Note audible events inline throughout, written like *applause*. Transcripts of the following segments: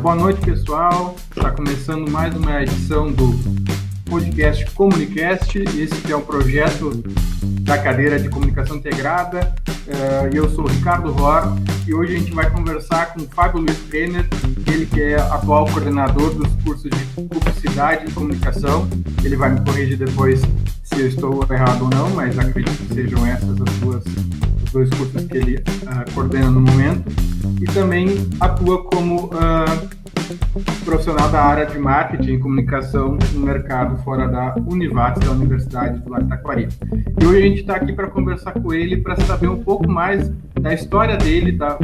Boa noite, pessoal. Está começando mais uma edição do podcast Comunicast. Esse é um projeto da cadeira de comunicação integrada. Uh, eu sou o Ricardo Ror e hoje a gente vai conversar com o Fábio Luiz Brenner, ele que é atual coordenador dos cursos de publicidade e comunicação. Ele vai me corrigir depois se eu estou errado ou não, mas acredito que sejam essas as duas dois cursos que ele uh, coordena no momento. E também atua como uh, profissional da área de marketing e comunicação no mercado fora da Univates, da Universidade do Taquari. E hoje a gente está aqui para conversar com ele para saber um pouco mais da história dele, da,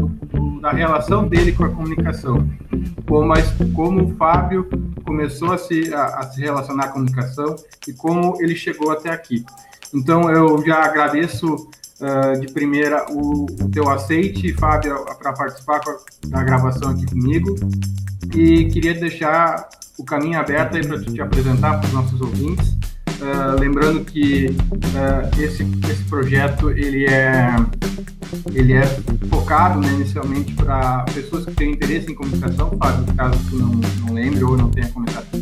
da relação dele com a comunicação. Como, a, como o Fábio começou a se, a, a se relacionar a comunicação e como ele chegou até aqui. Então, eu já agradeço uh, de primeira o, o teu aceite, Fábio, para participar da gravação aqui comigo e queria deixar o caminho aberto aí para te apresentar para os nossos ouvintes. Uh, lembrando que uh, esse, esse projeto ele é ele é focado né, inicialmente para pessoas que têm interesse em comunicação, Fábio, caso tu não, não lembre ou não tenha comentado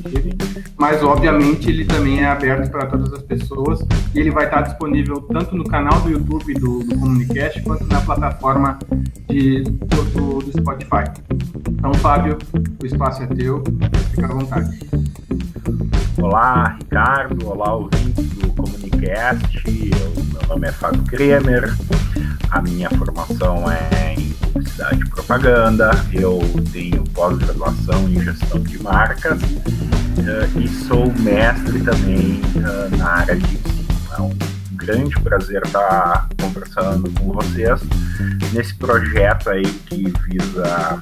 mas obviamente ele também é aberto para todas as pessoas e ele vai estar disponível tanto no canal do YouTube do, do Comunicast quanto na plataforma de, do, do Spotify. Então, Fábio, o espaço é teu, fica à vontade. Olá, Ricardo. Olá, ouvintes do Comunicast. Eu, meu nome é Fábio Kremer. A minha formação é em publicidade e propaganda. Eu tenho pós-graduação em gestão de marcas uh, e sou mestre também uh, na área de ensino. É um grande prazer estar conversando com vocês nesse projeto aí que visa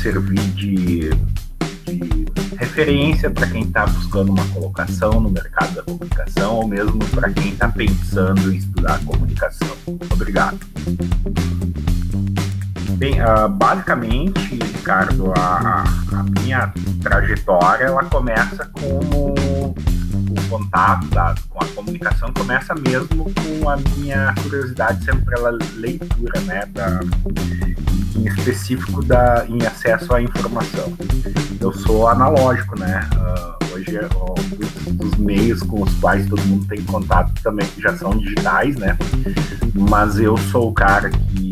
servir de, de referência para quem está buscando uma colocação no mercado da comunicação ou mesmo para quem está pensando em estudar comunicação. Obrigado. Bem, uh, basicamente, Ricardo, a, a, minha trajetória ela começa como o contato da, com a comunicação começa mesmo com a minha curiosidade sempre pela leitura, né, da, em específico da, em acesso à informação. Eu sou analógico, né? Uh, hoje uh, os, meios com os quais todo mundo tem contato também já são digitais, né? Mas eu sou o cara que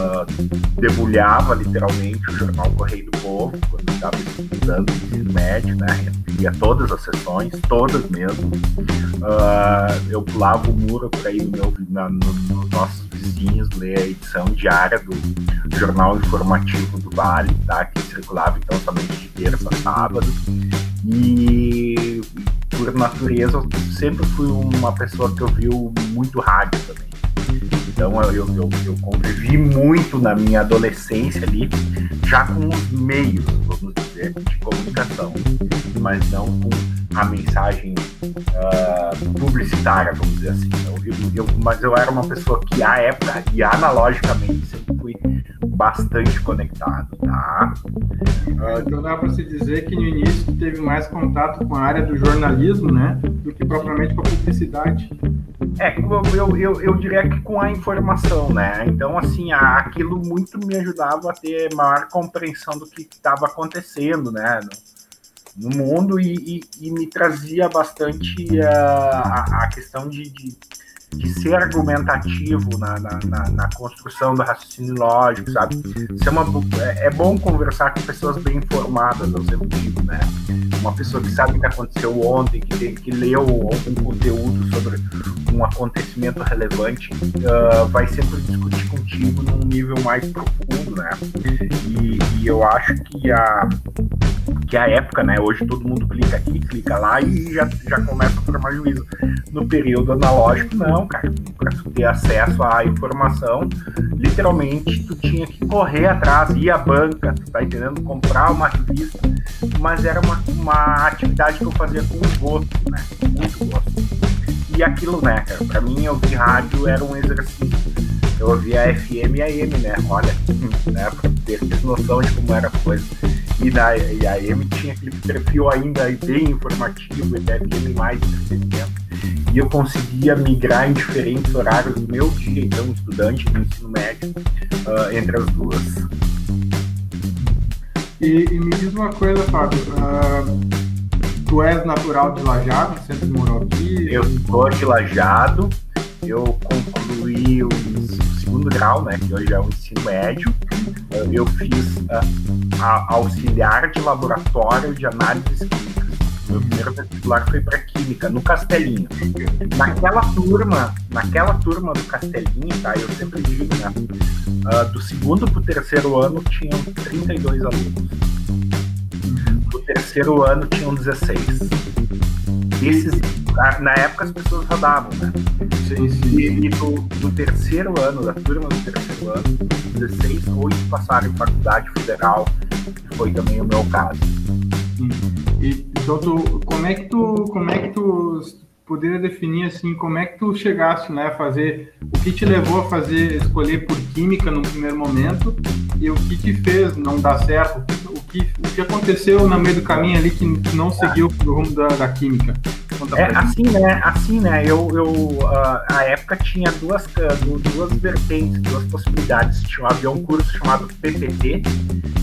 uh, debulhava literalmente o jornal Correio do Povo quando estava estudando ensino médio, né? Via todas as sessões, todas mesmo. Uh, eu pulava o muro para ir no meu, no, nos nossos vizinhos ler a edição diária do jornal informativo do Vale, tá? Que circulava então somente de terça a sábado. E por natureza eu sempre fui uma pessoa que ouviu muito rádio também. Então eu, eu, eu, convivi muito na minha adolescência ali, já com os meios, vamos dizer, de comunicação, mas não com a mensagem uh, publicitária, vamos dizer assim. Eu, mas eu era uma pessoa que, à época e analogicamente, sempre fui bastante conectado, tá? Uh, então dá para se dizer que no início teve mais contato com a área do jornalismo, né, do que propriamente com a publicidade. É, eu, eu, eu diria que com a informação, né? Então, assim, aquilo muito me ajudava a ter maior compreensão do que estava acontecendo, né? No, no mundo e, e, e, me trazia bastante a, a, a questão de, de de ser argumentativo na, na, na, na, construção do raciocínio lógico, sabe? É, uma, é, é, bom conversar com pessoas bem informadas, eu sempre digo, né? Uma pessoa que sabe o que aconteceu ontem, que, que leu algum conteúdo sobre um acontecimento relevante, uh, vai sempre discutir contigo num nível mais profundo, né? E, e eu acho que a que a época, né? Hoje todo mundo clica aqui, clica lá e já, já começa a formar juízo. No período analógico, não, cara. Para tu ter acesso à informação, literalmente tu tinha que correr atrás, ir à banca, tu tá entendendo? Comprar uma revista, mas era uma, uma atividade que eu fazia com gosto, né? Muito gosto. E aquilo, né, cara, pra mim ouvir rádio era um exercício. Eu ouvia a FM e a AM, né? Olha, né? Pra ter noção de como era a coisa. E, na, e a AM tinha aquele perfil ainda bem informativo, e FM mais entretenimento. E eu conseguia migrar em diferentes horários do meu dia, então, estudante do ensino médio, uh, entre as duas. E, e, me diz uma coisa, Fábio. Uh, tu és natural de Lajado, sempre morou aqui? Eu sou de Lajado. Eu concluí o segundo grau, né, que hoje é o ensino médio. Eu fiz uh, auxiliar de laboratório de análises químicas meu primeiro vestibular foi para Química, no Castelinho. Naquela turma, naquela turma do Castelinho, tá? Eu sempre digo, né? Uh, do segundo para o terceiro ano tinham 32 alunos. Do terceiro ano tinham 16. Esses, na época as pessoas rodavam, né? Sim, sim. E, e do, do, terceiro ano, da turma do terceiro ano, 16, 8 passaram em faculdade federal, que foi também o meu caso. E, então, tu, como é que tu, como é que tu poderia definir assim, como é que tu chegaste, né, a fazer, o que te levou a fazer, escolher por química no primeiro momento e o que te fez não dar certo, o que, o que aconteceu no meio do caminho ali que não seguiu o rumo da, da química? é assim, né? Assim, né? Eu, eu a época tinha duas duas vertentes, duas possibilidades. Tinha havia um curso chamado PPT,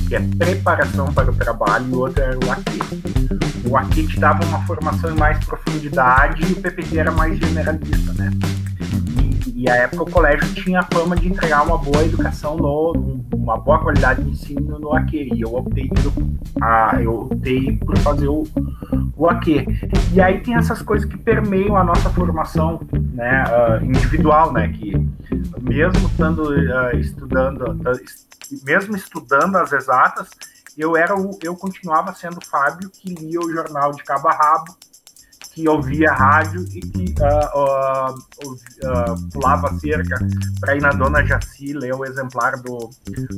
que é preparação para o trabalho, e o outro era o AQ. O AQ te dava uma formação em mais profundidade e o PPT era mais generalista, né? E, a época o colégio tinha a fama de entregar uma boa educação no, uma boa qualidade de ensino no AQ. E eu optei ah, eu optei por fazer o, o AQ. E aí tem essas coisas que permeiam a nossa formação né, uh, individual, né? Que mesmo estando uh, estudando, mesmo estudando as exatas, eu era o, eu continuava sendo o Fábio que lia o jornal de cabo a rabo, que ouvia rádio e que uh, uh, pulava cerca para ir na Dona Jaci ler o exemplar do,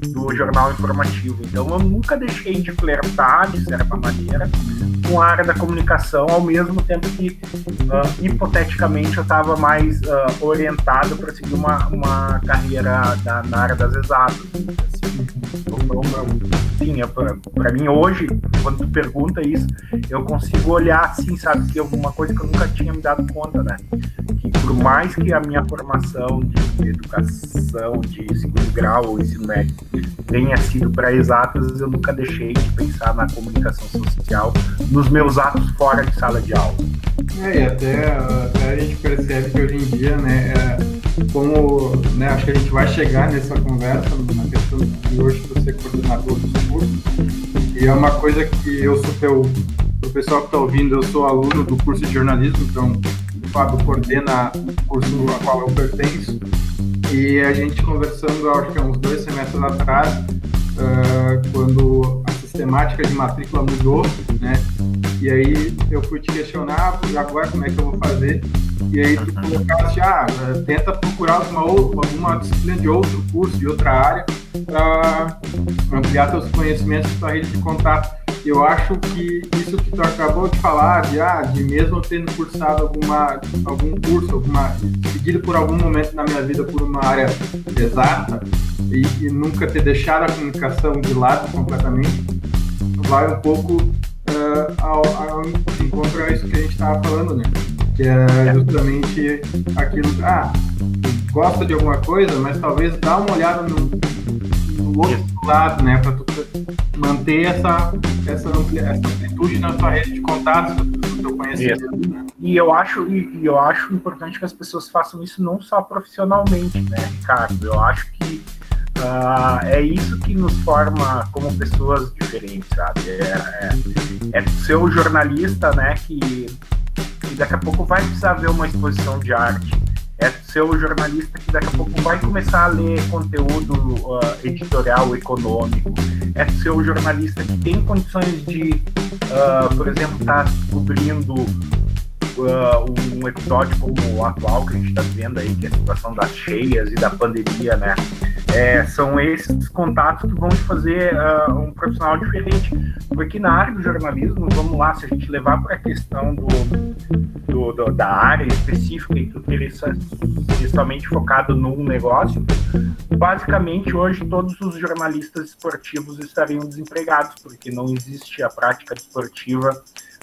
do jornal informativo. Então eu nunca deixei de flertar, de certa maneira, com a área da comunicação, ao mesmo tempo que, uh, hipoteticamente, eu estava mais uh, orientado para seguir uma, uma carreira da, na área das exatas. Assim, sim, é para mim hoje, quando tu pergunta isso, eu consigo olhar assim, sabe, que alguma coisa que eu nunca tinha me dado conta, né? Que por mais que a minha formação de educação de segundo grau ou ensino médio tenha sido para exatas, eu nunca deixei de pensar na comunicação social nos meus atos fora de sala de aula. É, e até, até a gente percebe que hoje em dia, né, é, como, né, acho que a gente vai chegar nessa conversa na questão de hoje você coordenador dos cursos, e é uma coisa que eu sou teu, o pessoal que está ouvindo, eu sou aluno do curso de jornalismo, então o Fábio coordena o curso a qual eu pertenço, e a gente conversando, acho que há uns dois semestres atrás, uh, quando a sistemática de matrícula mudou, né? E aí eu fui te questionar, agora como é que eu vou fazer? E aí tu colocaste, ah, tenta procurar alguma, alguma disciplina de outro curso, de outra área, para ampliar teus conhecimentos, tua rede de contato. Eu acho que isso que tu acabou de falar, de, ah, de mesmo tendo cursado alguma, algum curso, alguma, seguido por algum momento na minha vida por uma área exata, e, e nunca ter deixado a comunicação de lado completamente, vai um pouco uh, ao, ao encontro a isso que a gente estava falando, né? Que é justamente aquilo, ah, gosta de alguma coisa, mas talvez dá uma olhada no, no outro lado, né? Para tu manter essa, essa, essa amplitude na tua rede de contatos, no teu conhecimento. Né? E eu acho, e, eu acho importante que as pessoas façam isso não só profissionalmente, né, Ricardo? Eu acho que Uh, é isso que nos forma como pessoas diferentes, sabe? É, é, é ser o jornalista, né, que, que daqui a pouco vai precisar ver uma exposição de arte. É ser o jornalista que daqui a pouco vai começar a ler conteúdo uh, editorial econômico. É ser o jornalista que tem condições de, uh, por exemplo, estar tá cobrindo um episódio como o atual que a gente está vendo aí, que é a situação das cheias e da pandemia, né? É, são esses contatos que vão fazer uh, um profissional diferente. Porque na área do jornalismo, vamos lá, se a gente levar para a questão do, do, do, da área específica e tu ter somente focado num negócio, basicamente hoje todos os jornalistas esportivos estariam desempregados, porque não existe a prática esportiva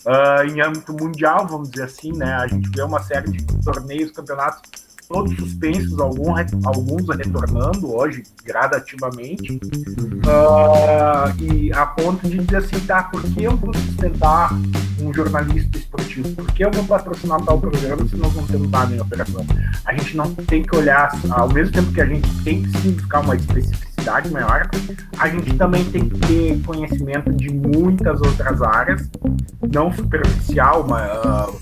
uh, em âmbito mundial, vamos dizer assim, né? A gente vê uma série de torneios, campeonatos todos suspensos, alguns, alguns retornando hoje gradativamente, uh, e a ponto de dizer assim, tá, por que eu vou sustentar um jornalista esportivo? Por que eu vou patrocinar tal programa se nós não temos nada em operação? A gente não tem que olhar, ao mesmo tempo que a gente tem que sim buscar uma especificidade maior, a gente também tem que ter conhecimento de muitas outras áreas, não superficial, mas, uh,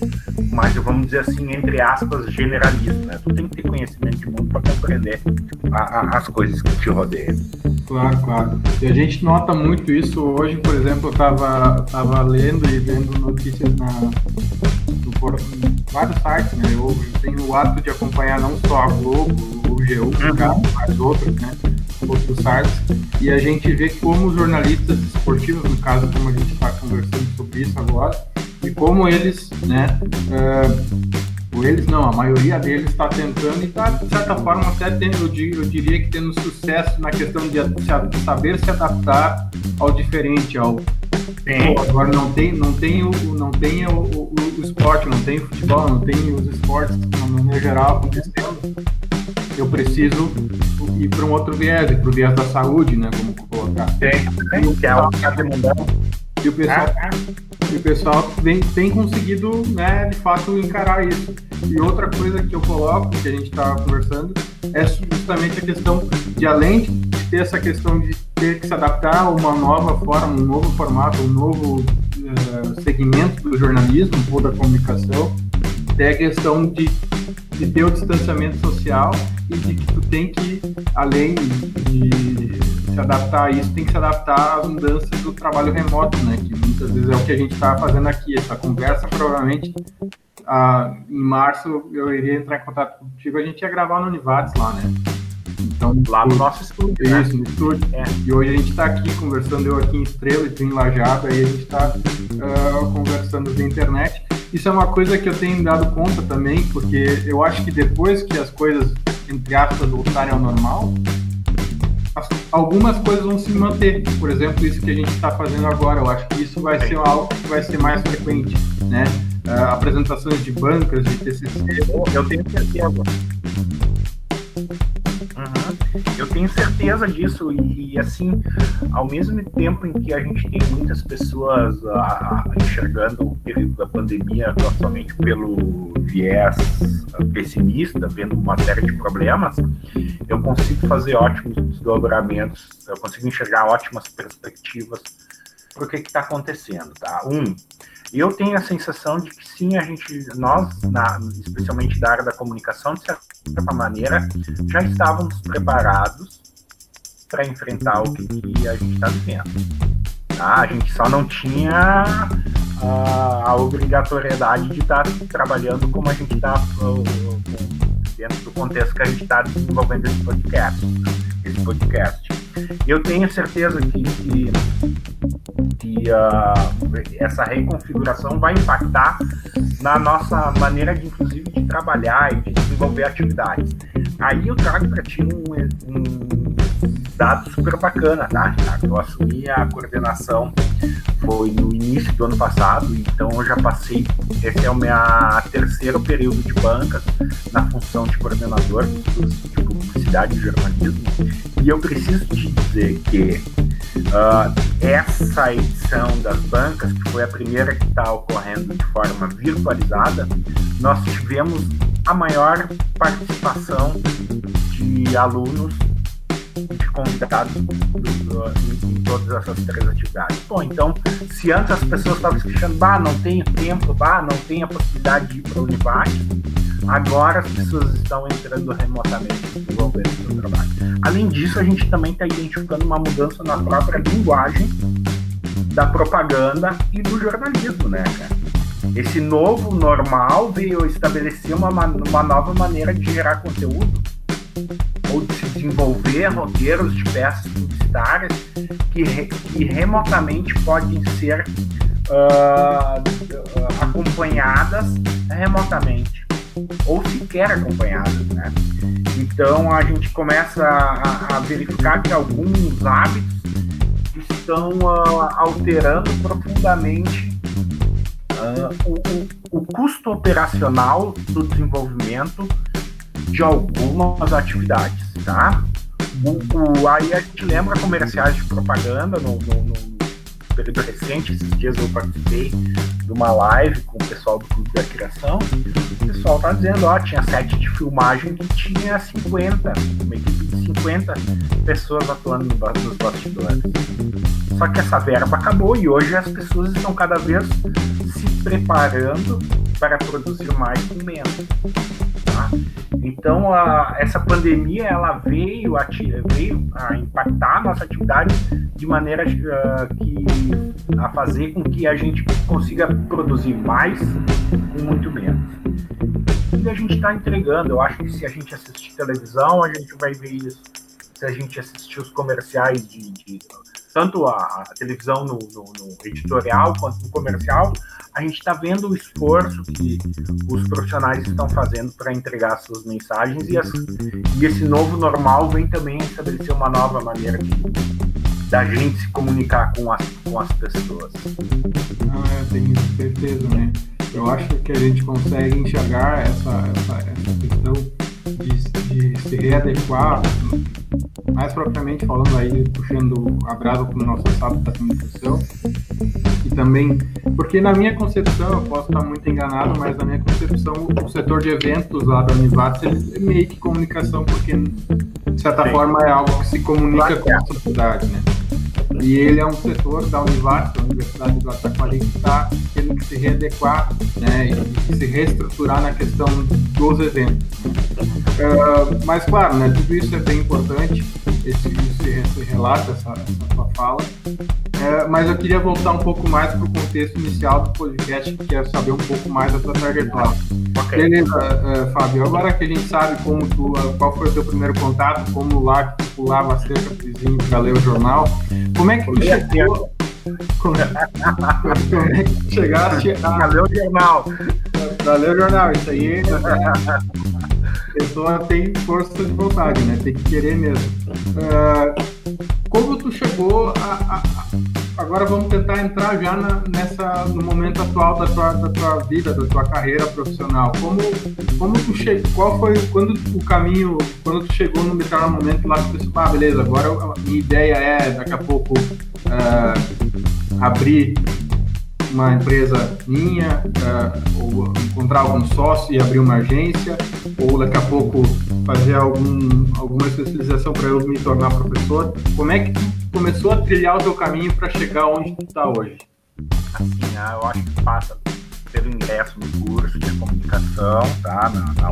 mas vamos dizer assim, entre aspas, generalista. Né? Tu tem que ter conhecimento de mundo para compreender a, a, as coisas que te rodeiam. Claro, claro. E a gente nota muito isso hoje, por exemplo, eu estava tava lendo e vendo notícias na, no, vários sites, né? Eu, eu, tenho o hábito de acompanhar não só a Globo, o G1, uhum. mas outros, né? Outros sites. E a gente vê como os jornalistas esportivos, no caso, como a gente está conversando sobre isso agora, e como eles, né? Uh, eles não, a maioria deles está tentando e está, de certa forma, até tendo, eu, diria que tendo sucesso na questão de saber se adaptar ao diferente, ao Pô, agora não tem, não tem, o, não tem o, o, o, esporte, não tem o futebol, não tem os esportes, no geral, acontecendo. Eu preciso ir para um outro viés, para o viés da saúde, né? Como colocar. Tem, tem, que é o que. E o pessoal, ah, ah. E o pessoal vem, tem conseguido, né, de fato, encarar isso. E outra coisa que eu coloco, que a gente estava conversando, é justamente a questão de, além de ter essa questão de ter que se adaptar a uma nova forma, um novo formato, um novo uh, segmento do jornalismo ou da comunicação, tem a questão de, de ter o distanciamento social e de que tu tem que, além de se adaptar a isso, tem que se adaptar às mudanças do trabalho remoto, né? Que muitas vezes é o que a gente está fazendo aqui. Essa conversa, provavelmente, ah, em março, eu iria entrar em contato contigo, a gente ia gravar no Univates lá, né? Então, lá no nosso estúdio. Né? Isso, né? no estúdio. É. E hoje a gente está aqui conversando, eu aqui em Estrela e tu em Lajado, aí a gente está uh, ah, conversando via internet. Isso é uma coisa que eu tenho dado conta também, porque eu acho que depois que as coisas, entre aspas, voltarem ao normal, as, algumas coisas vão se manter. Por exemplo, isso que a gente está fazendo agora. Eu acho que isso vai ser algo que vai ser mais frequente, né? Uh, apresentações de bancas, de TCC. Eu tenho certeza. Eu tenho certeza disso e, e, assim, ao mesmo tempo em que a gente tem muitas pessoas uh, enxergando o período da pandemia somente pelo viés pessimista, vendo uma série de problemas, eu consigo fazer ótimos desdobramentos, eu consigo enxergar ótimas perspectivas o que está acontecendo, tá? Um, eu tenho a sensação de que sim, a gente, nós, na, especialmente da área da comunicação, de certa maneira, já estávamos preparados para enfrentar o que a gente está vivendo. Tá? A gente só não tinha a, a obrigatoriedade de estar tá trabalhando como a gente está dentro do contexto que a gente está desenvolvendo esse podcast. Podcast. Eu tenho certeza que, que, que uh, essa reconfiguração vai impactar na nossa maneira, de, inclusive, de trabalhar e de desenvolver atividades. Aí eu trago para ti um, um dado super bacana, tá? Eu assumi a coordenação foi no início do ano passado, então eu já passei, esse é o meu terceiro período de bancas na função de coordenador de publicidade e jornalismo, e eu preciso te dizer que uh, essa edição das bancas, que foi a primeira que está ocorrendo de forma virtualizada, nós tivemos a maior participação de alunos de convidados em, em, todas essas três atividades. Bom, então, se antes as pessoas estavam se queixando, bah, não tenho tempo, bah, não tenho a possibilidade de ir para o Univac, agora as pessoas estão entrando remotamente desenvolvendo o seu trabalho. Além disso, a gente também está identificando uma mudança na própria linguagem da propaganda e do jornalismo, né, cara? Esse novo normal veio estabelecer uma, uma nova maneira de gerar conteúdo ou de se desenvolver roteiros de peças publicitárias que, que remotamente podem ser uh, acompanhadas remotamente ou sequer acompanhadas, né? Então a gente começa a, a verificar que alguns hábitos estão uh, alterando profundamente uh, o, o, o custo operacional do desenvolvimento de algumas atividades, tá? O, o, aí a gente lembra comerciais de propaganda no, no, no período recente, esses dias eu participei de uma live com o pessoal do Clube da Criação. O pessoal tá dizendo, ó, tinha sete de filmagem que tinha 50, uma equipe de 50 pessoas atuando nos bastidores. Só que essa verba acabou e hoje as pessoas estão cada vez se preparando para produzir mais com menos. Tá? Então, a, essa pandemia ela veio a, veio a impactar a nossa atividade de maneira uh, que a fazer com que a gente consiga produzir mais com muito menos. E a gente está entregando. Eu acho que se a gente assistir televisão, a gente vai ver isso. Se a gente assistir os comerciais de, de tanto a, a televisão no, no, no, editorial quanto no comercial, a gente está vendo o esforço que os profissionais estão fazendo para entregar suas mensagens e, as, e, esse novo normal vem também estabelecer uma nova maneira da gente se comunicar com as, com as pessoas. Não, ah, eu tenho certeza, né? Eu acho que a gente consegue enxergar essa, essa, essa questão de, de se readequar mais propriamente falando aí, puxando a brasa para o nosso estado da comunicação, e também, porque na minha concepção, eu posso estar muito enganado, mas na minha concepção, o setor de eventos lá da Univates, ele é meio que comunicação, porque de certa Sim. forma é algo que se comunica com a sociedade, né? E ele é um setor da Univates, da Universidade do Ataquari, que está tendo que se readequar né, e se reestruturar na questão dos eventos. Uh, mas, claro, né, tudo isso é bem importante esse, esse, esse relato, essa, essa sua fala. É, mas eu queria voltar um pouco mais para o contexto inicial do podcast, que é saber um pouco mais da tua trajetória. Okay. Beleza, uh, Fábio. Agora que a gente sabe como tu, uh, qual foi o teu primeiro contato, como lá que tu pulava cerca vizinho para ler o jornal, como é que tu chegou? Como, *laughs* como é que chegaste *laughs* a ler o jornal? O jornal, isso aí. *laughs* Pessoa tem força de vontade, né? Tem que querer mesmo. Uh, como tu chegou a, a, agora vamos tentar entrar já na, nessa no momento atual da tua, da tua vida, da tua carreira profissional. Como como tu chegou? Qual foi quando o caminho? Quando tu chegou no determinado momento lá tu pensou, ah, beleza, agora a minha ideia é daqui a pouco uh, abrir uma empresa minha, uh, ou encontrar algum sócio e abrir uma agência, ou daqui a pouco fazer algum, alguma especialização para eu me tornar professor. Como é que tu começou a trilhar o teu caminho para chegar onde tu está hoje? Assim, ah, eu acho que passa pelo ingresso no curso de comunicação, tá, na, na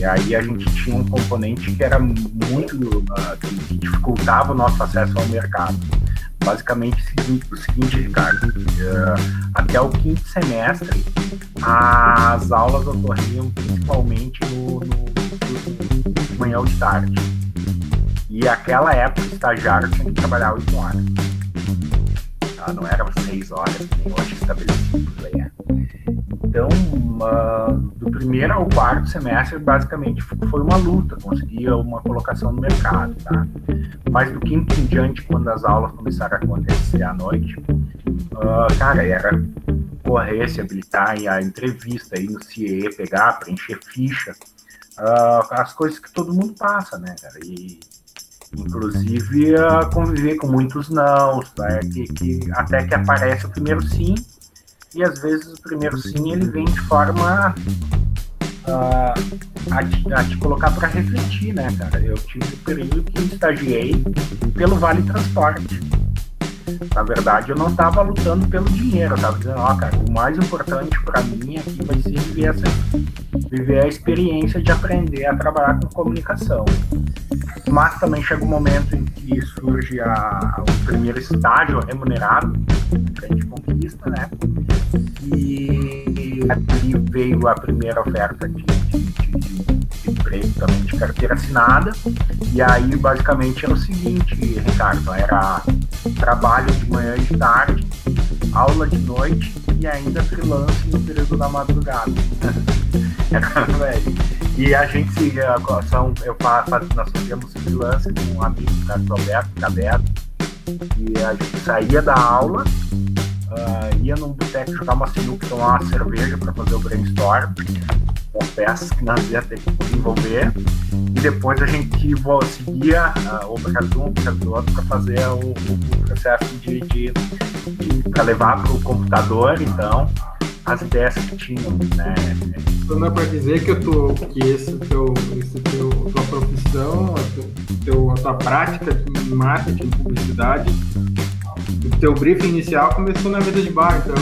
e aí a gente tinha um componente que era muito, uh, que dificultava o nosso acesso ao mercado basicamente o seguinte, Ricardo. Uh, até o quinto semestre, as aulas ocorriam principalmente no, no, no manhã ou de tarde. E aquela época, o estagiário tinha que trabalhar oito horas. Tá? Não era seis horas, nem hoje estabelecido lei. Então, uh, do primeiro ao quarto semestre, basicamente foi uma luta, conseguir uma colocação no mercado, tá? Mas do quinto em diante, quando as aulas começaram a acontecer à noite, uh, cara, era correr, se habilitar em a entrevista, ir no CIE, pegar, preencher ficha, uh, as coisas que todo mundo passa, né, cara? E inclusive conviver com muitos não, né, que, que, até que aparece o primeiro sim e às vezes o primeiro sim ele vem de forma uh, a, te, a te colocar para refletir, né, cara? Eu tive um período que estagiei pelo Vale Transporte. Na verdade, eu não estava lutando pelo dinheiro, eu estava dizendo, ó, oh, cara, o mais importante para mim aqui vai ser viver, essa, viver a experiência de aprender a trabalhar com comunicação. Mas também chega um momento em que surge a, o primeiro estágio remunerado, grande conquista, né? E ali veio a primeira oferta de, de, emprego também de carteira assinada. E aí, basicamente, era o seguinte, Ricardo, era trabalho de manhã e de tarde, aula de noite e ainda freelance no período da madrugada. *laughs* e a gente são, eu faço, nós fazíamos freelance com um amigo, Carlos Alberto Caberto, e a gente saía da aula, uh, ia num boteco jogar uma sinuca, tomar uma cerveja para fazer o brainstorm, peças que nós ia ter que desenvolver e depois a gente seguia uh, ou para um, para o outro para fazer o, o, processo de, de, de para levar para o computador então as ideias que tinham, né? Então dá para dizer que, eu tô, que esse teu, esse teu, tua profissão, teu, a tua prática de marketing, publicidade, o teu briefing inicial começou na mesa de bar, então.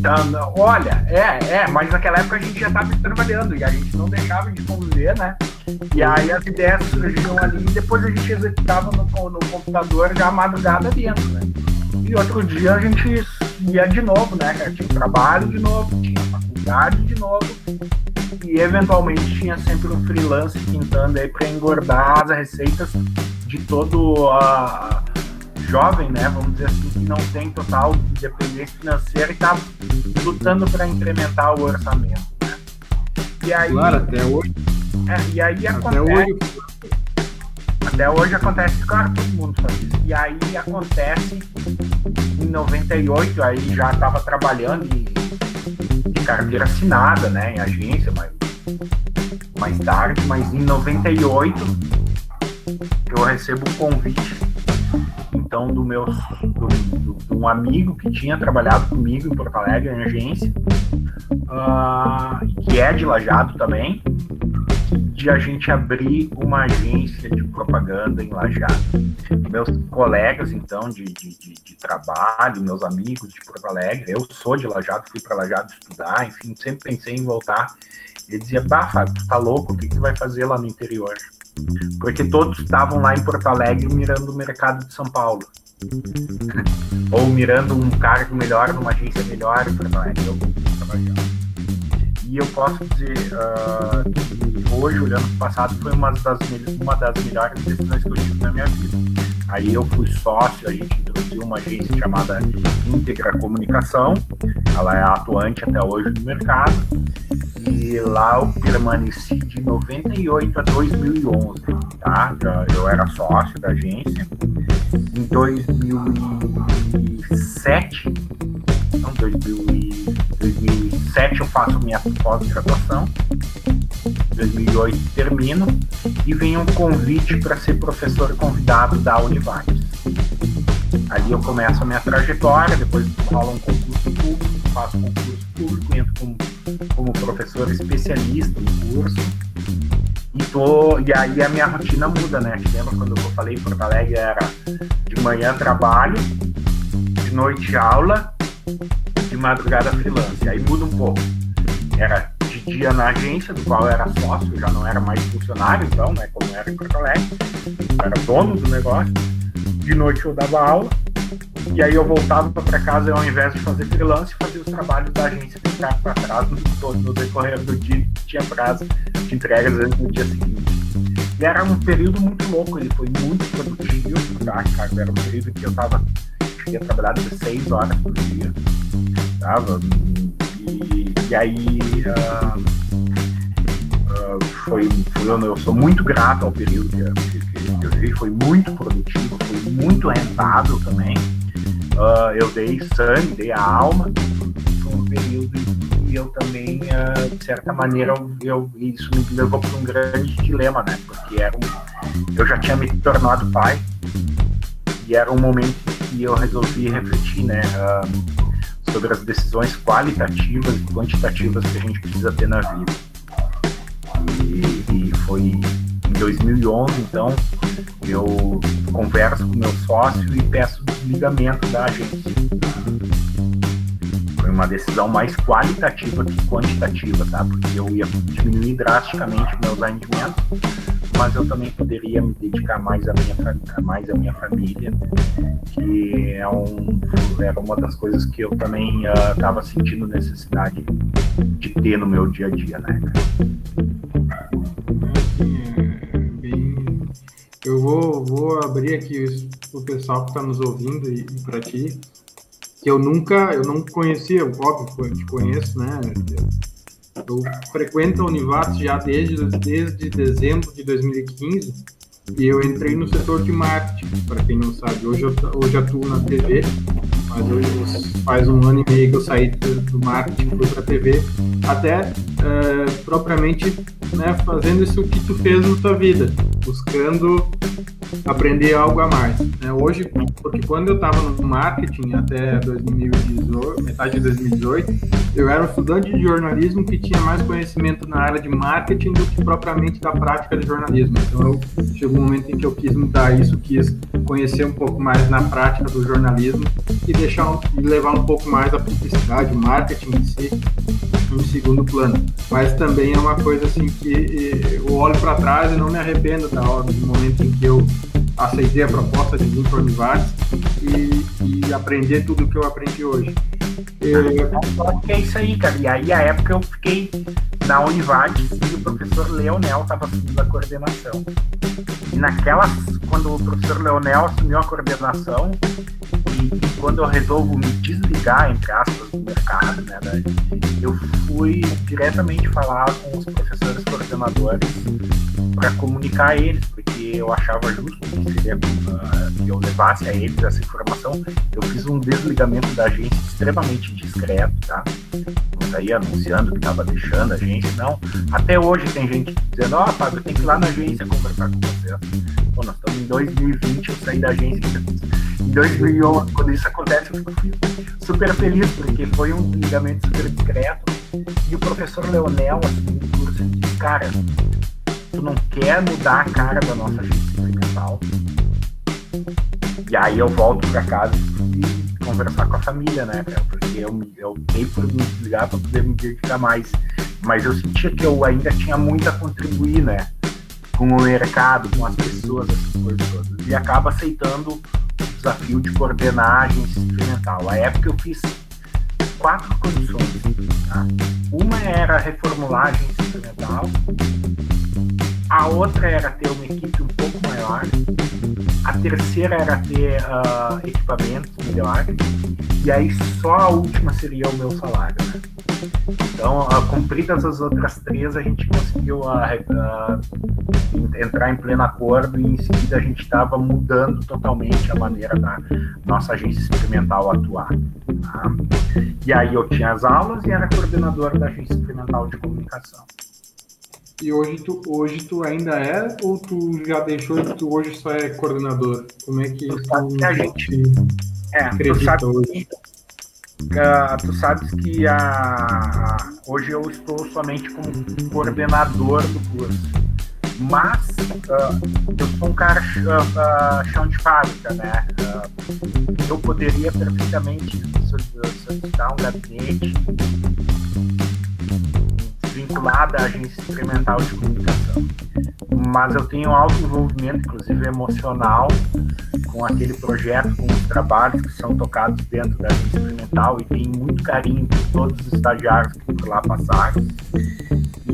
Então, olha, é, é, mas naquela época a gente já estava trabalhando e a gente não deixava de conviver, né? E aí as ideias surgiam ali e depois a gente executava no, no computador já madrugada dentro, né? E outro dia a gente ia de novo, né? Tinha trabalho de novo, tinha faculdade de novo. E eventualmente tinha sempre um freelance pintando aí para engordar as receitas de todo a jovem, né? Vamos dizer assim, que não tem total independência financeira e está lutando para incrementar o orçamento. Né? E aí, claro, até hoje. É, e aí até acontece. Hoje... Até hoje acontece, claro, todo mundo faz isso. E aí acontece em 98, aí já estava trabalhando em, em carteira assinada, né? Em agência, mas mais tarde, mas em 98 eu recebo um convite então do meu do, do, um amigo que tinha trabalhado comigo em Porto Alegre em agência uh, que é de Lajado também de a gente abrir uma agência de propaganda em Lajado. Meus colegas, então, de, de, de, trabalho, meus amigos de Porto Alegre, eu sou de Lajado, fui para Lajado estudar, enfim, sempre pensei em voltar. Ele dizia, bah, Fábio, tu tá louco, o que tu vai fazer lá no interior? Porque todos estavam lá em Porto Alegre mirando o mercado de São Paulo. *laughs* Ou mirando um cargo melhor, numa agência melhor em Porto Alegre. Eu e eu posso dizer uh, hoje, olhando para o passado, foi uma das, uma das melhores decisões que eu tive na minha vida. Aí eu fui sócio, a gente introduziu uma agência chamada Integra Comunicação, ela é atuante até hoje no mercado, e lá eu permaneci de 98 a 2011, tá? Eu era sócio da agência. Em 2007, não, 2007 eu faço minha pós-graduação, 2008 termino e vem um convite para ser professor convidado da Univates. Ali eu começo a minha trajetória, depois rola um concurso público, faço concurso público, entro como, como professor especialista no curso. E, tô, e aí a minha rotina muda, né? Lembra quando eu falei em Porto Alegre era de manhã trabalho, de noite aula, de madrugada freelance. Aí muda um pouco. Era dia na agência, do qual eu era sócio, já não era mais funcionário, então, né? Como era em Porto Alegre, eu era dono do negócio. De noite eu dava aula, e aí eu voltava para casa e ao invés de fazer freelance, fazia os trabalhos da agência que ficava para trás no, no decorrer do dia, tinha prazo de entrega, às vezes no dia seguinte. E era um período muito louco, ele foi muito produtivo, tá, cara? Era um período que eu tava, cheguei a trabalhar 16 horas por dia, tava, e, aí uh, uh, foi, eu sou muito grato ao período que, que, que eu vivi, foi muito produtivo, foi muito rentável também, uh, eu dei sangue, dei a alma, foi um período e eu também, de certa maneira, eu, isso me levou para um grande dilema, né? Porque era um, eu já tinha me tornado pai e era um momento que eu resolvi refletir, né? Sobre as decisões qualitativas e quantitativas que a gente precisa ter na vida. E, e foi em 2011, então, eu converso com meu sócio e peço desligamento da agência. Foi uma decisão mais qualitativa que quantitativa, tá? Porque eu ia diminuir drasticamente meus rendimentos, mas eu também poderia me dedicar mais à minha, mais à minha família, que é um, era uma das coisas que eu também estava uh, sentindo necessidade de ter no meu dia a dia, né? Eu vou, vou abrir aqui o pessoal que está nos ouvindo e, e para ti, que eu nunca, eu não conhecia, óbvio, eu te conheço, né? Eu frequento a Univates já desde, desde dezembro de 2015 e eu entrei no setor de marketing, para quem não sabe. Hoje eu hoje atuo na TV mas hoje faz um ano e meio que eu saí do, marketing, fui para a TV, até uh, propriamente né, fazendo isso que tu fez na tua vida, buscando aprender algo a mais. Né? Hoje, porque quando eu estava no marketing até 2018, metade de 2018, eu era um estudante de jornalismo que tinha mais conhecimento na área de marketing do que propriamente da prática de jornalismo. Então, eu, chegou um momento em que eu quis mudar isso, quis conhecer um pouco mais na prática do jornalismo e deixar e levar um pouco mais a publicidade, o marketing em si em segundo plano. Mas também é uma coisa assim que eu olho para trás e não me arrependo da hora, do momento em que eu aceitei a proposta de vir para o Univates e, e aprender tudo o que eu aprendi hoje. Eu... É isso aí, cara. E aí, a época, eu fiquei na Univates e o professor Leonel estava assumindo a coordenação. E naquela, quando o professor Leonel assumiu a coordenação, quando eu resolvo me desligar, entre aspas, do mercado, né, eu fui diretamente falar com os professores coordenadores para comunicar a eles, porque eu achava justo que, seria, uh, que eu levasse a eles essa informação. Eu fiz um desligamento da agência extremamente discreto, tá? Não saía anunciando que estava deixando a agência, não. Até hoje tem gente dizendo, ó, oh, Fábio, tem que ir lá na agência conversar com você. Pô, nós estamos em 2020, eu saí da agência em 2011, quando isso acontece, eu fico super feliz, porque foi um desligamento super discreto. E o professor Leonel, assim, no curso, disse, cara, tu não quer mudar a cara da nossa agência experimental. E aí eu volto para casa e conversar com a família, né, Porque eu, eu dei por me desligar para poder me dedicar mais. Mas eu sentia que eu ainda tinha muito a contribuir, né? Com o mercado, com as pessoas, essas coisas todas. E acaba aceitando o desafio de coordenar a agência experimental. A época eu fiz quatro condições. Tá? Uma era reformular a agência experimental, a outra era ter uma equipe um pouco maior, a terceira era ter uh, equipamentos melhores, e aí só a última seria o meu salário. Né? Então, cumpridas as outras três, a gente conseguiu uh, entrar em pleno acordo e em seguida a gente estava mudando totalmente a maneira da nossa agência experimental atuar. Tá? E aí eu tinha as aulas e era coordenador da agência experimental de comunicação. E hoje tu, hoje tu ainda é ou tu já deixou e tu hoje só é coordenador? Como é que tu, tu que a gente é, tu sabe hoje? Uh, tu sabes que a, hoje eu estou somente como coordenador do curso. Mas uh, eu sou um cara uh, chão de fábrica, né? eu poderia perfeitamente solicitar um gabinete vinculada à agência experimental de comunicação. Mas eu tenho alto envolvimento, inclusive emocional, com aquele projeto, com os trabalhos que são tocados dentro da agência experimental e tenho muito carinho por todos os estagiários que por lá passaram.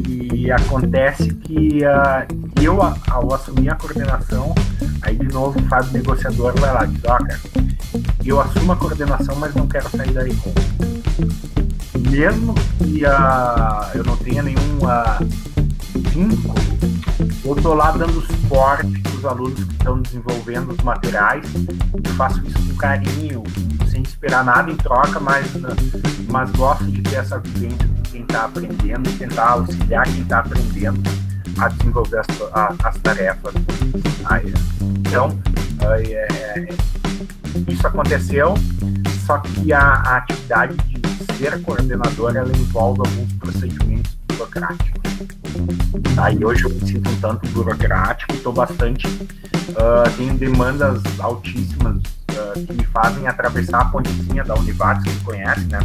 E acontece que uh, eu, ao assumir a coordenação, aí de novo o Fábio negociador vai lá e diz, ó, cara, eu assumo a coordenação, mas não quero sair daí com mesmo que uh, eu não tenha nenhum vínculo, eu estou lá dando suporte para os alunos que estão desenvolvendo os materiais. Eu faço isso com carinho, sem esperar nada em troca, mas, mas gosto de ter essa vivência de quem está aprendendo, tentar auxiliar quem está aprendendo a desenvolver as, a, as tarefas. Então, é, isso aconteceu, só que a, a atividade de ser coordenador ela envolve alguns procedimentos burocráticos. Tá? E hoje eu me sinto um tanto burocrático, estou bastante. Uh, tenho demandas altíssimas uh, que me fazem atravessar a pontezinha da Univates, que conhece, né?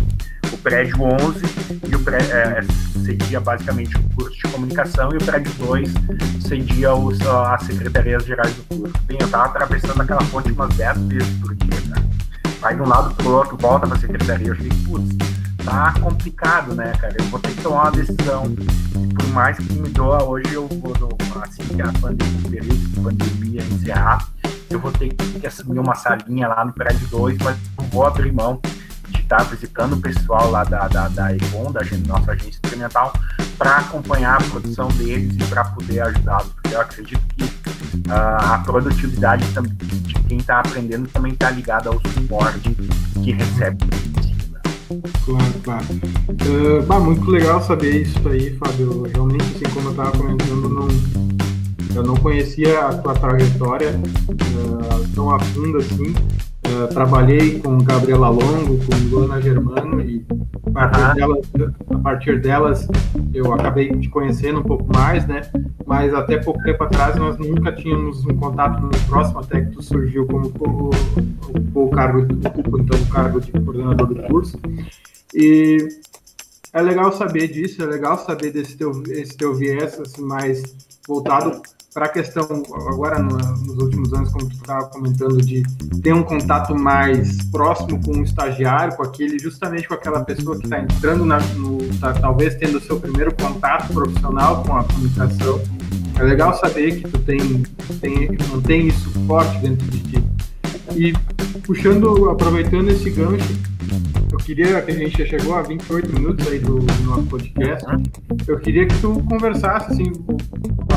O prédio 11 e o prédio, é, cedia basicamente o curso de comunicação e o prédio 2 cedia os, uh, as secretarias gerais do curso. Bem, eu estava atravessando aquela ponte umas 10 vezes por dia, né? Vai de um lado para o outro, volta para a secretaria. Eu falei, putz, tá complicado, né, cara? Eu vou ter que tomar uma decisão. Por mais que me doa, hoje eu vou, assim que a pandemia, período de pandemia encerrar, eu vou ter que assumir uma salinha lá no prédio 2, mas não vou abrir mão de estar visitando o pessoal lá da, da, da ECON, da nossa agência experimental, para acompanhar a produção deles e para poder ajudá-los. Porque eu acredito que uh, a produtividade de quem está aprendendo também está ligada ao suporte que recebe. Claro, claro. Uh, bah, muito legal saber isso aí, Fábio. Realmente, assim, como eu estava comentando, não, eu não conhecia a tua trajetória uh, tão a fundo assim. Uh, trabalhei com Gabriela Longo, com Luana Germano e a partir, delas, a partir delas eu acabei te conhecendo um pouco mais, né? Mas até pouco tempo atrás nós nunca tínhamos um contato muito próximo, até que tu surgiu como o, o, o cargo, então o cargo de coordenador do curso. E é legal saber disso, é legal saber desse teu, esse teu viés assim, mais voltado para a questão, agora no, nos últimos anos, como tu estava comentando, de ter um contato mais próximo com o estagiário, com aquele, justamente com aquela pessoa que está entrando, na, no, tá, talvez tendo o seu primeiro contato profissional com a comunicação. É legal saber que tu tem, tem, mantém isso forte dentro de ti. E puxando, aproveitando esse gancho, eu queria que a gente já chegou a 28 minutos aí do, do nosso podcast. Eu queria que tu conversasse, assim,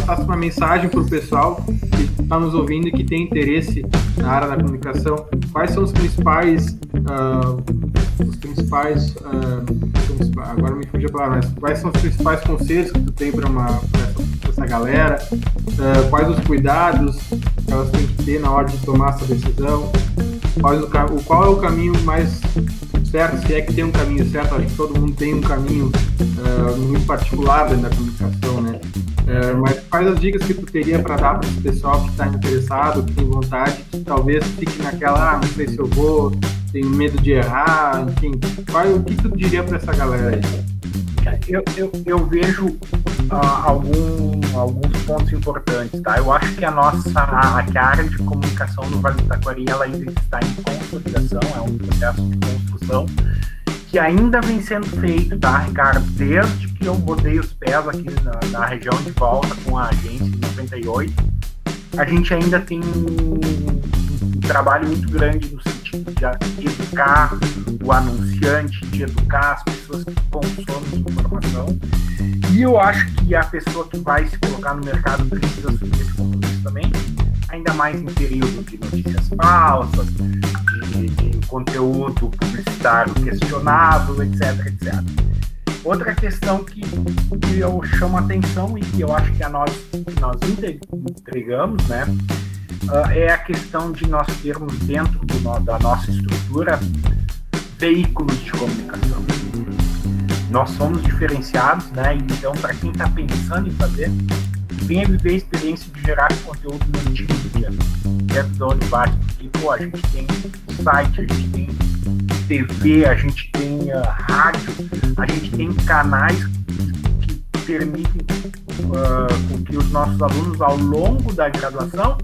passasse uma mensagem para o pessoal que está nos ouvindo e que tem interesse na área da comunicação. Quais são os principais, uh, os principais, uh, agora me fugiu a palavra, mas quais são os principais conselhos que tu tem para essa, essa galera? Uh, quais os cuidados que elas têm que ter na hora de tomar essa decisão? Qual, o, qual é o caminho mais certo, se é que tem um caminho certo, acho que todo mundo tem um caminho muito particular dentro da comunicação, Uh, mas quais as dicas que tu teria para dar para esse pessoal que está interessado, que tem vontade, que talvez fique naquela, ah, não sei se eu vou, tenho medo de errar, enfim, qual, o que tu diria para essa galera aí? Eu, eu, eu vejo uh, algum, alguns pontos importantes, tá? Eu acho que a nossa, a, a área de comunicação no Vale do Taquari, ela ainda está em consolidação, é um processo de construção que ainda vem sendo feito, tá, Ricardo? Desde que eu botei os pés aqui na, na região de volta com a agência em 98, a gente ainda tem um, um trabalho muito grande no sentido de educar o anunciante, de educar as pessoas que consomem informação. E eu acho que a pessoa que vai se colocar no mercado precisa assumir esse compromisso também, ainda mais em período de notícias falsas, de, de conteúdo publicitário questionável, etc, etc. Outra questão que, que eu chamo a atenção e que eu acho que a nós, nós entregamos, né, uh, é a questão de nós termos dentro do, da nossa estrutura veículos de comunicação. Nós somos diferenciados, né? Então, para quem está pensando em fazer, venha viver a experiência de gerar conteúdo multimídia dentro da Unibate, pô, a gente tem site, a gente tem TV, a gente tem uh, rádio, a gente tem canais que permitem uh, que os nossos alunos, ao longo da graduação,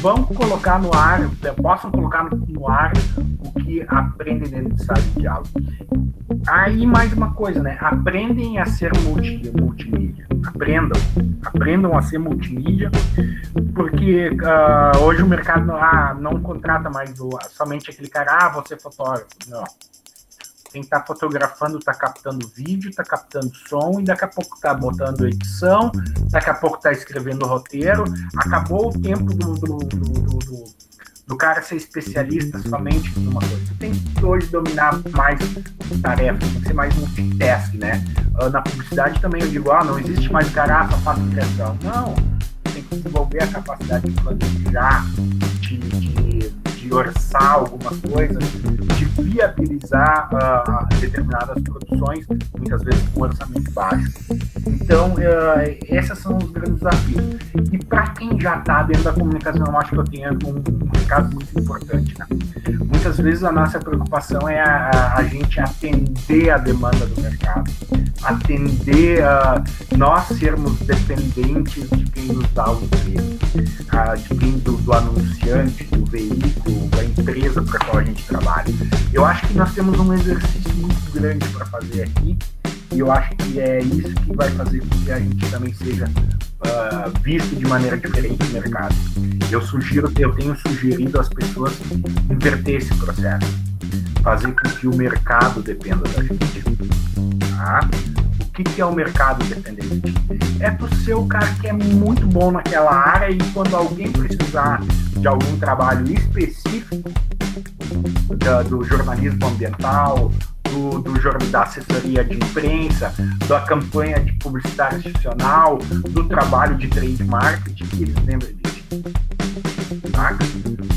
vão colocar no ar, possam colocar no ar o que aprendem dentro de sala de aula. Aí mais uma coisa, né? Aprendem a ser multi, multimídia. Aprendam. Aprendam a ser multimídia, porque uh, hoje o mercado não, ah, não contrata mais do, somente aquele cara, ah, você é fotógrafo. Não. Quem está fotografando está captando vídeo, está captando som e daqui a pouco está botando edição, daqui a pouco está escrevendo roteiro. Acabou o tempo do, do, do, do, do cara ser especialista somente em uma coisa. Você tem que hoje dominar mais tarefas, tem que ser mais multitask, né? Ah, na publicidade também eu digo, ah, não existe mais cara, só faço criação. Não, tem que desenvolver a capacidade de planejar, de, de, de orçar algumas coisas, de viabilizar uh, determinadas produções, muitas vezes com orçamento baixo. Então, uh, esses são os grandes desafios. E para quem já está dentro da comunicação, eu acho que eu tenho um, um recado muito importante. Né? Muitas vezes a nossa preocupação é a, a, gente atender a demanda do mercado, atender a nós sermos dependentes de quem nos dá o emprego, uh, de quem do, do anunciante, do veículo, da empresa para qual a gente trabalha. Eu acho que nós temos um exercício muito grande para fazer aqui e eu acho que é isso que vai fazer com que a gente também seja uh, visto de maneira diferente no mercado. Eu sugiro, eu tenho sugerido às pessoas inverter esse processo, fazer com que o mercado dependa da gente. Tá? Que, que é o mercado independente? É ser o cara que é muito bom naquela área e quando alguém precisar de algum trabalho específico da, do jornalismo ambiental, do, do, da assessoria de imprensa, da campanha de publicidade institucional, do trabalho de trade marketing, eles lembram disso. Tá?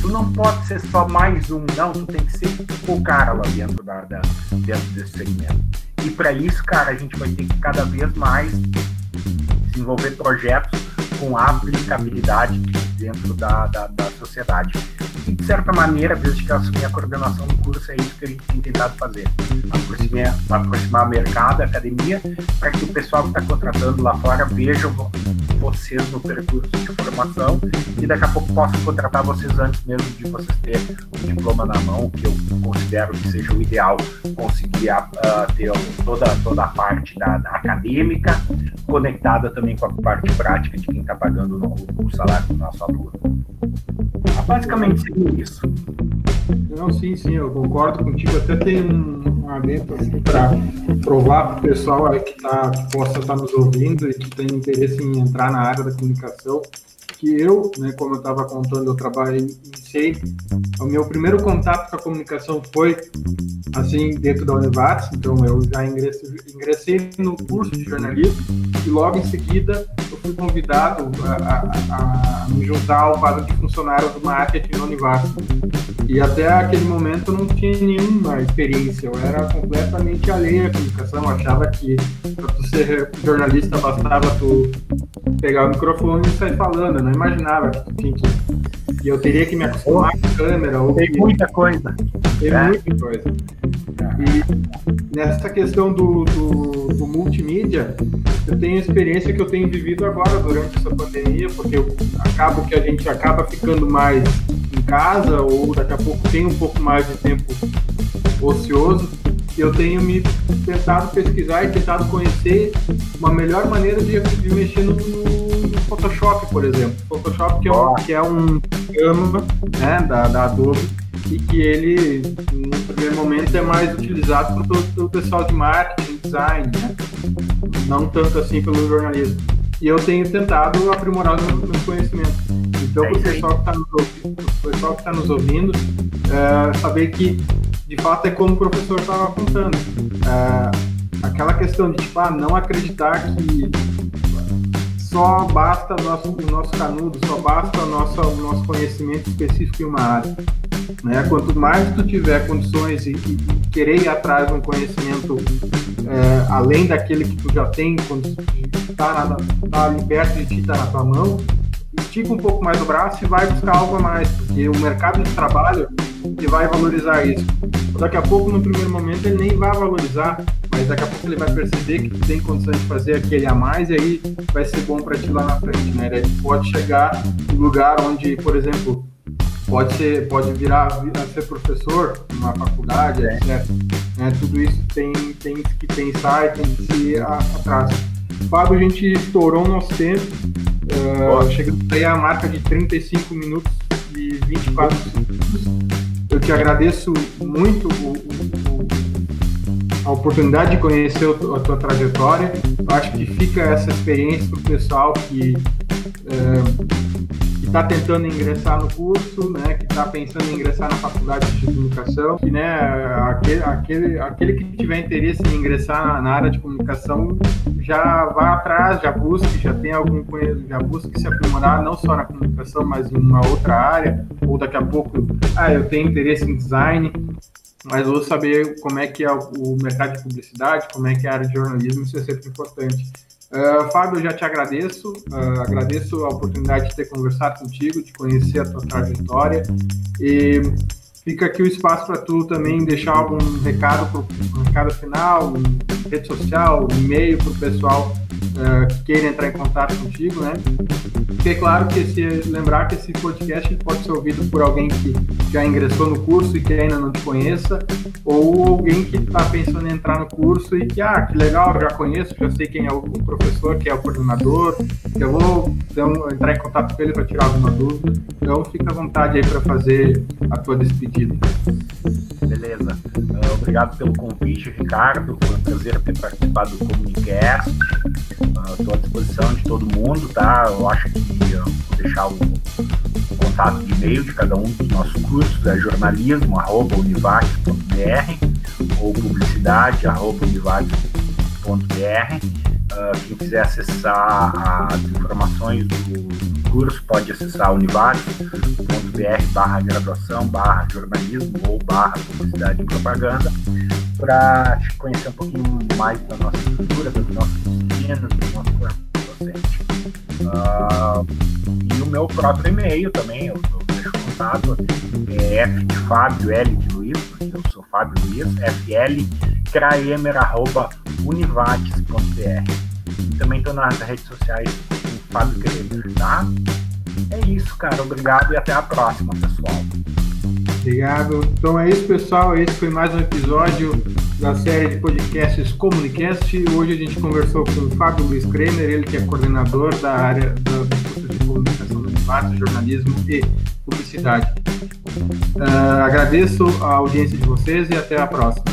Tu não pode ser só mais um, não, tu tem que ser o cara lá dentro, da, da dentro desse segmento. E para isso, cara, a gente vai ter que cada vez mais desenvolver projetos com aplicabilidade dentro da, da, da sociedade. E, de certa maneira, desde que eu assumi a coordenação do curso, é isso que a gente tem tentado fazer. Aproximar, aproximar o mercado, a academia, para que o pessoal que está contratando lá fora veja vocês no percurso de formação e daqui a pouco possa contratar vocês antes mesmo de vocês terem o diploma na mão, que eu considero que seja o ideal conseguir uh, ter toda, toda a parte da, da acadêmica conectada também com a parte prática de quem está pagando no, o salário do nosso aluno. Basicamente seria isso. Não, sim, sim, eu concordo contigo. Até tem um, um para provar para o pessoal que, tá, que possa estar tá nos ouvindo e que tem interesse em entrar na área da comunicação que eu, né, como eu estava contando, eu trabalhei em SEI, o meu primeiro contato com a comunicação foi assim dentro da Univates, então eu já ingressei, ingressei no curso de jornalismo e logo em seguida eu fui convidado a, a, a me juntar ao quadro de funcionário do marketing na Univates. E até aquele momento eu não tinha nenhuma experiência, eu era completamente alheio à comunicação, eu achava que para tu ser jornalista bastava tu pegar o microfone e sair falando, eu não imaginava que tu tinha que e eu teria que me acostumar com a câmera. Ou tem muita coisa. Tem é. muita coisa. E nessa questão do, do, do, multimídia, eu tenho experiência que eu tenho vivido agora durante essa pandemia, porque acabo que a gente acaba ficando mais em casa ou daqui a pouco tem um pouco mais de tempo ocioso. Eu tenho me tentado pesquisar e tentado conhecer uma melhor maneira de, de mexer no, no Photoshop, por exemplo. Photoshop que é um, que é um programa né, da, da Adobe e que ele, no primeiro momento, é mais utilizado pelo, pessoal de marketing, design, né? não tanto assim pelo jornalismo. E eu tenho tentado aprimorar os meus conhecimentos. Então, para o pessoal que está nos ouvindo, tá nos ouvindo é, saber que, de fato, é como o professor estava apontando. É, aquela questão de, tipo, ah, não acreditar que só basta o nosso, o nosso canudo, só basta o nosso, o nosso conhecimento específico em uma área. Né? Quanto mais tu tiver condições e, e querer ir atrás de um conhecimento é, além daquele que tu já tem, quando está tá ali perto de ti, está na tua mão, estica um pouco mais o braço e vai buscar algo a mais, porque o mercado de trabalho ele vai valorizar isso. Daqui a pouco, no primeiro momento, ele nem vai valorizar, mas daqui a pouco ele vai perceber que tem condições de fazer aquele a mais e aí vai ser bom para ti lá na frente, né? Ele pode chegar em lugar onde, por exemplo, pode ser, pode virar, virar ser professor numa faculdade, etc. Né? Tudo isso tem, tem que pensar e tem que ir atrás. Fábio, a gente estourou o nosso tempo, uh, chegando aí a marca de 35 minutos e 24 segundos. Eu te agradeço muito o, o, a oportunidade de conhecer a tua trajetória. Eu acho que fica essa experiência para o pessoal que uh, está tentando ingressar no curso, né, que está pensando em ingressar na faculdade de comunicação, que né, aquele, aquele, aquele que tiver interesse em ingressar na área de comunicação já vá atrás, já busque, já tem algum já busque se aprimorar não só na comunicação, mas em uma outra área, ou daqui a pouco, ah, eu tenho interesse em design, mas vou saber como é que é o mercado de publicidade, como é que é a área de jornalismo, isso é sempre importante. Uh, Fábio, eu já te agradeço, uh, agradeço a oportunidade de ter conversado contigo, de conhecer a tua trajetória. E fica aqui o espaço para tu também deixar algum recado, um recado final, rede social, e-mail para o pessoal uh, que queira entrar em contato contigo, né? Porque é claro que se lembrar que esse podcast pode ser ouvido por alguém que já ingressou no curso e que ainda não te conheça, ou alguém que está pensando em entrar no curso e que, ah, que legal, já conheço, já sei quem é o professor, quem é o coordenador, eu vou então, entrar em contato com ele para tirar alguma dúvida. Então, fica à vontade aí para fazer a tua despedida. Beleza. Uh, obrigado pelo convite, Ricardo. Foi um prazer ter participado do Comunicast. Estou uh, à disposição de todo mundo, tá? Eu acho que uh, vou deixar o, o, contato de e-mail de cada um dos nossos cursos, é jornalismo, arroba ou publicidade, arroba Uh, quem quiser acessar as informações do curso pode acessar univates.br barra graduação, barra jornalismo ou barra publicidade e propaganda para conhecer um pouquinho mais da nossa cultura, das nossas disciplinas, do nosso corpo docente. Uh, e o meu próprio e-mail também, eu, eu deixo contato, é F de Fábio, L de Luiz, eu sou Fábio Luiz, FL, kraemer, arroba univates.br. Também estou nas redes sociais Fábio Kramer, tá? É isso, cara. Obrigado e até a próxima, pessoal. Obrigado. Então é isso, pessoal. Esse foi mais um episódio da série de podcasts Comunicast. Hoje a gente conversou com o Fábio Luiz Kremer, ele que é coordenador da área da de comunicação do Univates, jornalismo e publicidade. Uh, agradeço a audiência de vocês e até a próxima.